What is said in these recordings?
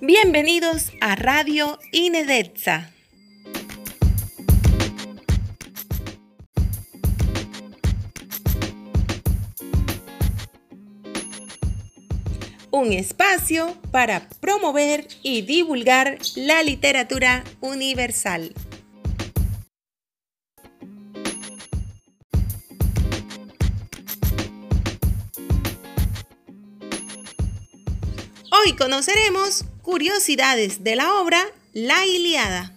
Bienvenidos a Radio Inedetza. Un espacio para promover y divulgar la literatura universal. Hoy conoceremos curiosidades de la obra La Iliada.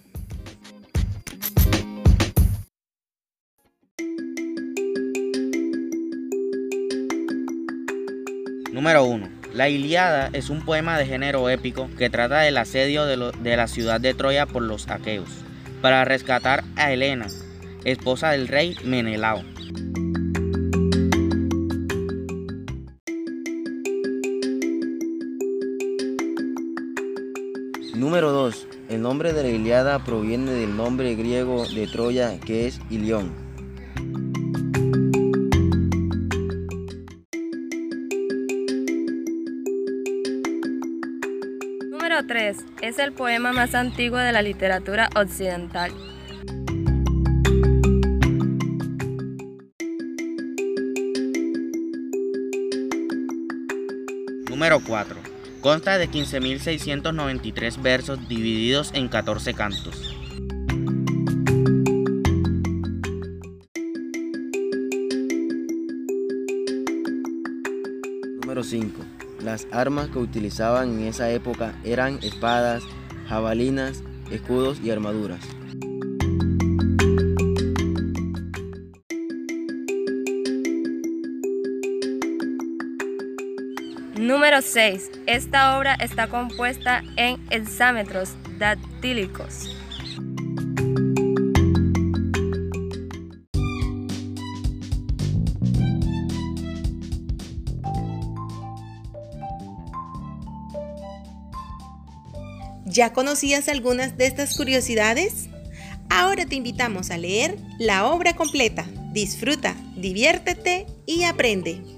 Número 1. La Iliada es un poema de género épico que trata del asedio de, de, la ciudad de Troya por los aqueos, para rescatar a Helena, esposa del rey Menelao. Número 2. El nombre de la Iliada proviene del nombre griego de Troya que es Ilión. Número 3. Es el poema más antiguo de la literatura occidental. Número 4. Consta de 15.693 versos divididos en 14 cantos. Número 5. Las armas que utilizaban en esa época eran espadas, jabalinas, escudos y armaduras. Número 6. Esta obra está compuesta en hexámetros dactílicos. ¿Ya conocías algunas de estas curiosidades? Ahora te invitamos a leer la obra completa. Disfruta, diviértete y aprende.